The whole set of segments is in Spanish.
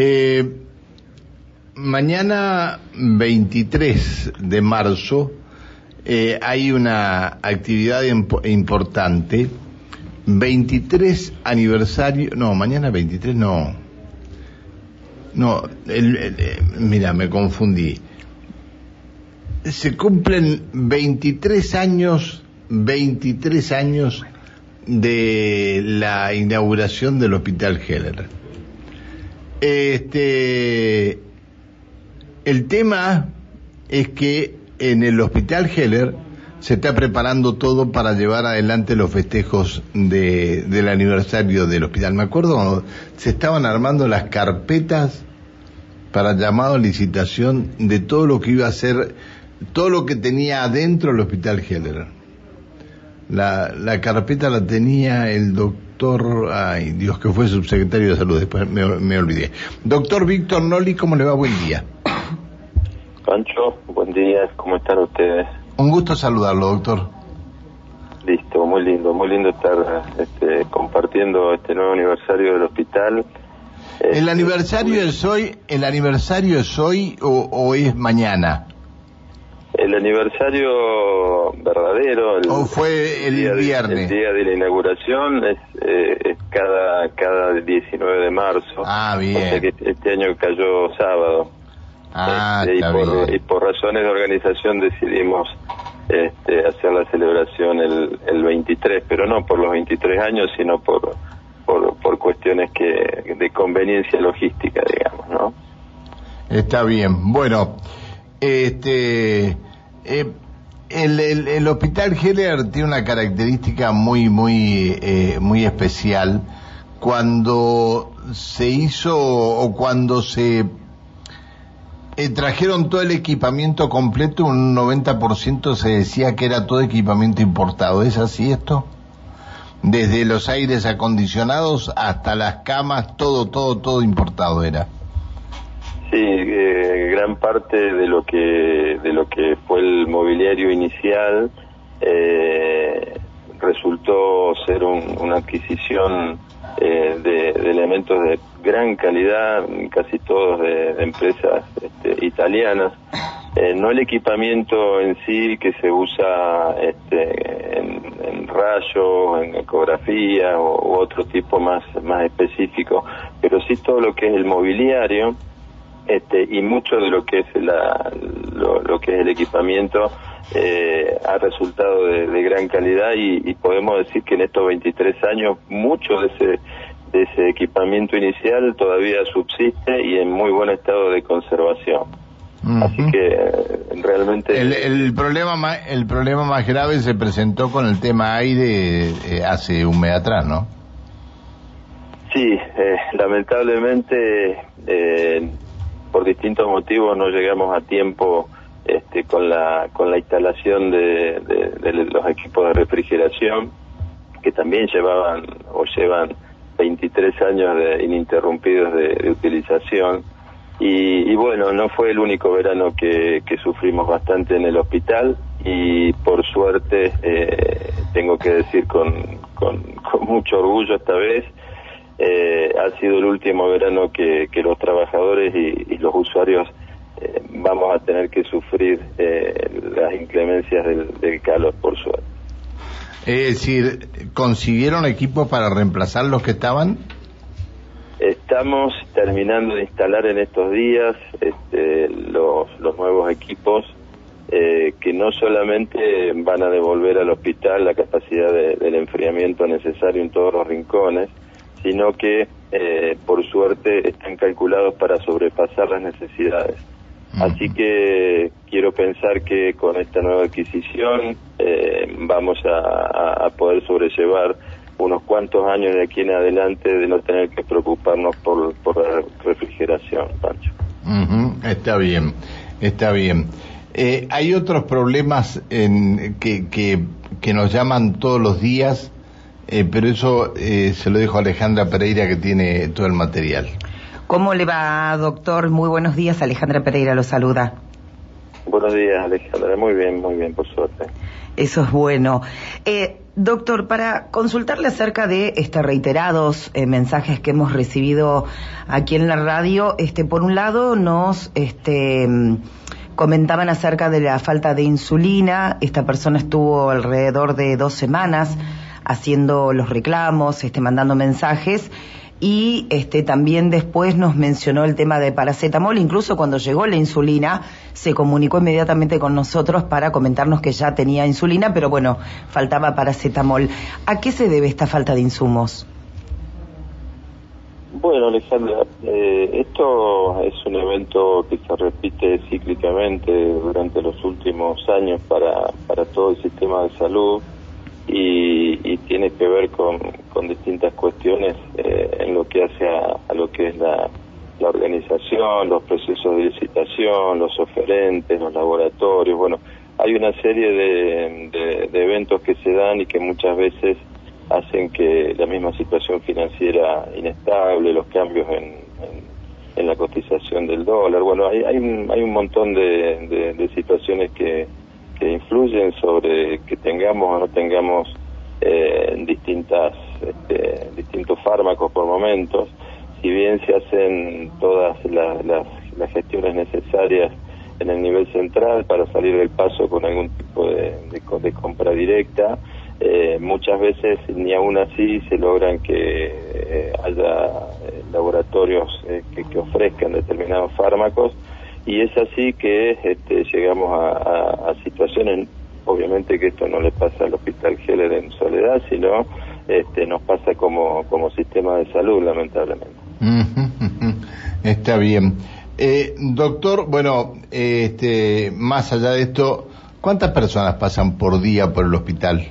Eh, mañana 23 de marzo eh, hay una actividad imp- importante. 23 aniversario, no, mañana 23 no. No, eh, mira, me confundí. Se cumplen 23 años, 23 años de la inauguración del Hospital Heller. Este, el tema es que en el Hospital Heller se está preparando todo para llevar adelante los festejos de, del aniversario del hospital. Me acuerdo se estaban armando las carpetas para llamado a licitación de todo lo que iba a ser, todo lo que tenía adentro el Hospital Heller. La, la carpeta la tenía el doctor, ay Dios, que fue subsecretario de salud, después me, me olvidé. Doctor Víctor Noli, ¿cómo le va? Buen día. Pancho, buen día, ¿cómo están ustedes? Un gusto saludarlo, doctor. Listo, muy lindo, muy lindo estar este, compartiendo este nuevo aniversario del hospital. ¿El Este, aniversario es hoy, el aniversario es hoy o, o es mañana? El aniversario verdadero, el, ¿O fue el día de- viernes? el día de la inauguración es, eh, es cada, cada 19 de marzo. Ah, bien. O sea que este año cayó sábado. Ah, Este, y, está por, bien. y por razones de organización decidimos este, hacer la celebración el, el 23, pero no por los 23 años, sino por, por, por cuestiones que de conveniencia logística, digamos, ¿no? Está bien. Bueno, este, eh, el, hospital Heller tiene una característica muy, muy, eh, muy especial. Cuando se hizo o cuando se eh, trajeron todo el equipamiento completo, un 90% se decía que era todo equipamiento importado. ¿Es así esto? Desde los aires acondicionados hasta las camas, todo, todo, todo importado era. Sí, eh, gran parte de lo que de lo que mobiliario inicial eh, resultó ser un- una adquisición eh, de, elementos de gran calidad, casi todos de, empresas este, italianas. Eh, no el equipamiento en sí que se usa este, en, en rayos, en ecografía o, u otro tipo más, más específico, pero sí todo lo que es el mobiliario este, y mucho de lo que es la, lo, lo que es el equipamiento eh, ha resultado de, de gran calidad y, y podemos decir que en estos 23 años mucho de ese de ese equipamiento inicial todavía subsiste y en muy buen estado de conservación. Así que eh, realmente El, el problema más, el problema más grave se presentó con el tema aire eh, hace un mes atrás, ¿no? Sí, eh, lamentablemente eh, por distintos motivos no llegamos a tiempo este, con la con la instalación de, de- los equipos de refrigeración que también llevaban o llevan 23 años de ininterrumpidos de, de utilización. Y, y bueno no fue el único verano que, que sufrimos bastante en el hospital y por suerte eh, tengo que decir con, con, con mucho orgullo esta vez eh, ha sido el último verano que, que los trabajadores y, y los usuarios eh, vamos a tener que sufrir eh, las inclemencias del, del calor, por suerte. Es decir, ¿consiguieron equipos para reemplazar los que estaban? Estamos terminando de instalar en estos días este, los, los nuevos equipos eh, que no solamente van a devolver al hospital la capacidad de- del enfriamiento necesario en todos los rincones, sino que eh, por suerte están calculados para sobrepasar las necesidades. Así que quiero pensar que con esta nueva adquisición eh, vamos a, poder sobrellevar unos cuantos años de aquí en adelante de no tener que preocuparnos por, por la refrigeración, Pancho. Ujú, Está bien, está bien. Eh, hay otros problemas en, que, que, que nos llaman todos los días, eh, pero eso eh, se lo dejo a Alejandra Pereira que tiene todo el material. ¿Cómo le va, doctor? Muy buenos días. Alejandra Pereira lo saluda. Buenos días, Alejandra. Muy bien, muy bien, por suerte. Eso es bueno. Eh, Doctor, para consultarle acerca de este reiterados eh, mensajes que hemos recibido aquí en la radio, este, por un lado nos este, comentaban acerca de la falta de insulina. Esta persona estuvo alrededor de dos semanas haciendo los reclamos, este, mandando mensajes y este también después nos mencionó el tema de paracetamol, incluso cuando llegó la insulina se comunicó inmediatamente con nosotros para comentarnos que ya tenía insulina, pero bueno, faltaba paracetamol. ¿A qué se debe esta falta de insumos? Bueno, Alejandra, eh, esto es un evento que se repite cíclicamente durante los últimos años para, para todo el sistema de salud y, tiene que ver con, con distintas cuestiones eh, en lo que hace a, lo que es la, la, organización, los procesos de licitación, los oferentes, los laboratorios. Bueno, hay una serie de, de, eventos que se dan y que muchas veces hacen que la misma situación financiera inestable, los cambios en, en, la cotización del dólar, bueno, hay, hay, un, hay un montón de, de situaciones que que influyen sobre que tengamos o no tengamos eh, distintas este, distintos fármacos por momentos. Si bien se hacen todas las, las, gestiones necesarias en el nivel central para salir del paso con algún tipo de, compra directa eh, muchas veces ni aún así se logran que eh, haya eh, laboratorios que, que ofrezcan determinados fármacos y es así que este, llegamos a, situaciones, obviamente que esto no le pasa al Hospital Heller en soledad, sino este, nos pasa como, como sistema de salud, lamentablemente. Está bien. Eh, doctor, bueno, este, más allá de esto, ¿cuántas personas pasan por día por el hospital?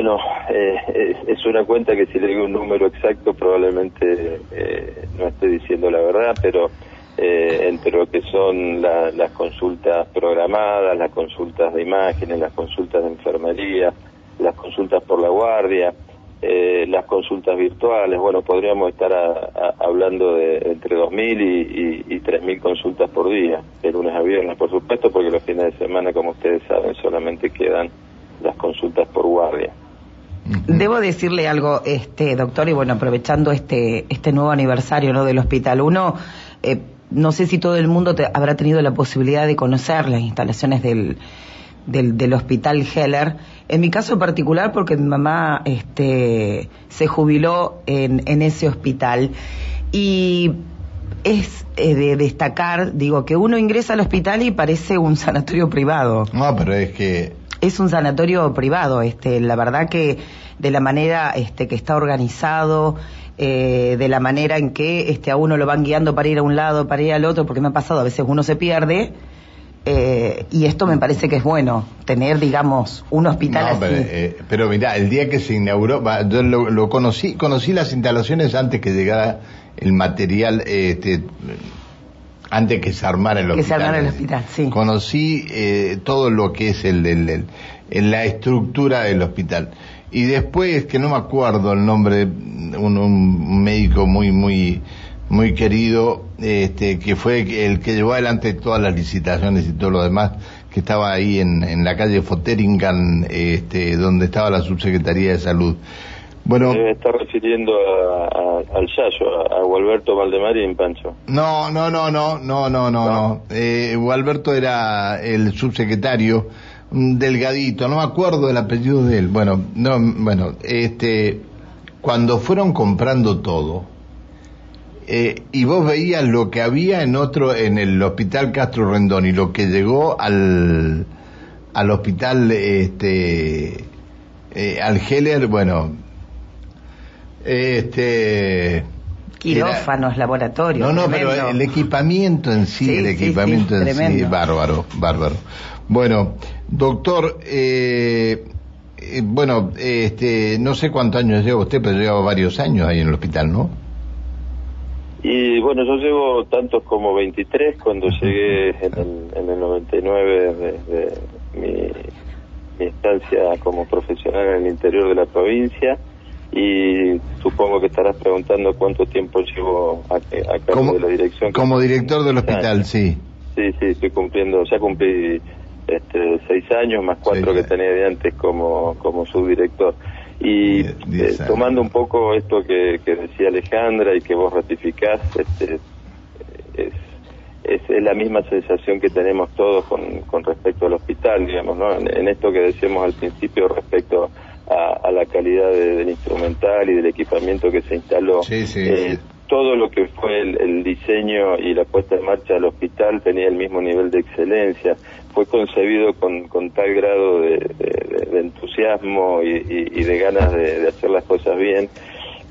Y bueno, eh, es, una cuenta que si le digo un número exacto probablemente eh, no esté diciendo la verdad, pero eh, entre lo que son las consultas programadas, las consultas de imágenes, las consultas de enfermería, las consultas por la guardia, eh, las consultas virtuales, bueno, podríamos estar hablando de entre 2.000 y, y, 3.000 consultas por día, de lunes a viernes, por supuesto, porque los fines de semana, como ustedes saben, solamente quedan las consultas por guardia. Debo decirle algo, este doctor, y bueno, aprovechando este este nuevo aniversario ¿no? del hospital, uno eh, no sé si todo el mundo habrá tenido la posibilidad de conocer las instalaciones del, del, hospital Heller. En mi caso particular, porque mi mamá este, se jubiló en, en ese hospital. Y es eh, de destacar, digo, que uno ingresa al hospital y parece un sanatorio privado. No, pero es que... Es un sanatorio privado, este, la verdad que de la manera este, que está organizado, eh, de la manera en que este, a uno lo van guiando para ir a un lado, para ir al otro, porque me ha pasado, a veces uno se pierde. Eh, y esto me parece que es bueno, tener, digamos, un hospital así. Pero, eh, pero mira, el día que se inauguró, yo lo, conocí, conocí las instalaciones antes que llegara el material, este, antes que se armara el hospital. Que se armara el hospital, sí. Conocí todo lo que es el, el, el, la estructura del hospital. Y después, que no me acuerdo el nombre, un, un médico muy, muy, muy querido, este, que fue el que llevó adelante todas las licitaciones y todo lo demás, que estaba ahí en, en la calle Foteringan, este, donde estaba la subsecretaría de salud. Bueno, Debe estar refiriendo al Yayo, a, Gualberto Valdemarín, Pancho. No, no, no, no, no, no, no, no. Eh, Gualberto era el subsecretario delgadito, no me acuerdo del apellido de él. Bueno, no, bueno, este, cuando fueron comprando todo, eh, y vos veías lo que había en otro, en el hospital Castro Rendón y lo que llegó al, al hospital, este, eh, al Heller, bueno, este, quirófanos, laboratorios. No, no, pero el equipamiento en sí, el equipamiento en sí, bárbaro, bárbaro. Bueno, doctor, eh, eh, bueno, este, no sé cuántos años lleva usted, pero lleva varios años ahí en el hospital, ¿no? Y bueno, yo llevo tantos como 23 cuando llegué en el, en el 99 desde mi, mi estancia como profesional en el interior de la provincia y supongo que estarás preguntando cuánto tiempo llevo a, a cargo de la dirección. Como director del hospital, sí. Sí, sí, estoy cumpliendo, ya cumplí este, seis años, más cuatro que tenía de antes como, como subdirector. Y eh, tomando un poco esto que, decía Alejandra y que vos ratificás, este, es, es, la misma sensación que tenemos todos con, con respecto al hospital, digamos, ¿no? En, esto que decíamos al principio respecto a, la calidad del instrumental y del equipamiento que se instaló. Eh, todo lo que fue el, diseño y la puesta en marcha del hospital tenía el mismo nivel de excelencia. Fue concebido con, con tal grado de, entusiasmo y, de ganas de, hacer las cosas bien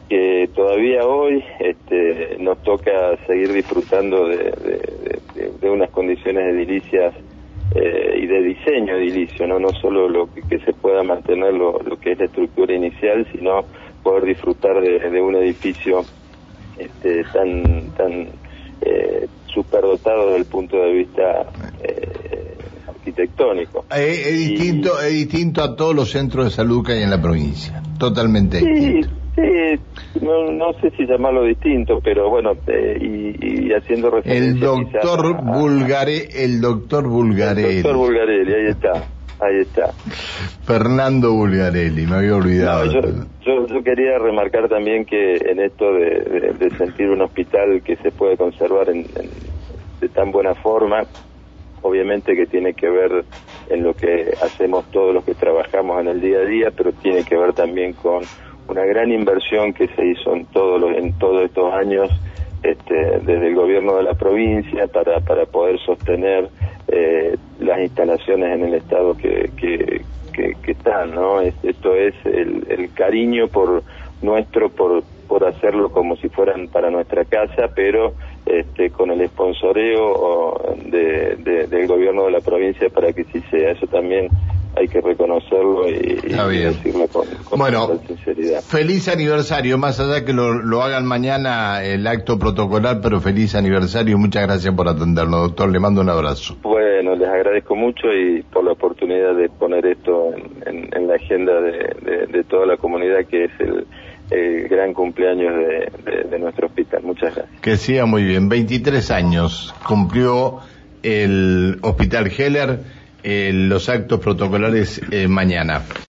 que todavía hoy este, nos toca seguir disfrutando de, unas condiciones edilicias eh, y de diseño edilicio, ¿no? no solo lo que, se pueda mantener lo, lo, que es la estructura inicial, sino poder disfrutar de un edificio este, tan tan eh, superdotado desde el punto de vista eh, arquitectónico. Es, distinto, es distinto a todos los centros de salud que hay en la provincia, totalmente sí, Sí, no, no sé si llamarlo distinto, pero bueno, eh, y, haciendo referencia el doctor Bulgare, el doctor Bulgarelli. El doctor Bulgarelli, ahí está. Ahí está. Fernando Bulgarelli, me había olvidado. yo, yo, quería remarcar también que en esto de, sentir un hospital que se puede conservar en, de tan buena forma, obviamente que tiene que ver en lo que hacemos todos los que trabajamos en el día a día, pero tiene que ver también con una gran inversión que se hizo en todos los, en todos estos años este, desde el gobierno de la provincia para, para poder sostener eh, las instalaciones en el estado que, que, que, están, ¿no? Esto es el, el, cariño por nuestro por, por hacerlo como si fueran para nuestra casa, pero este, con el esponsoreo de, del gobierno de la provincia para que sí sea. Eso también hay que reconocerlo y, decirlo con, bueno, sinceridad. Feliz aniversario, más allá que lo, lo, hagan mañana el acto protocolar, pero feliz aniversario y muchas gracias por atendernos, doctor. Le mando un abrazo. Bueno, les agradezco mucho y por la oportunidad de poner esto en, en, la agenda de, de, toda la comunidad, que es el, gran cumpleaños de, de nuestro hospital. Muchas gracias. Que siga muy bien. 23 años cumplió el Hospital Heller los actos protocolares eh, mañana.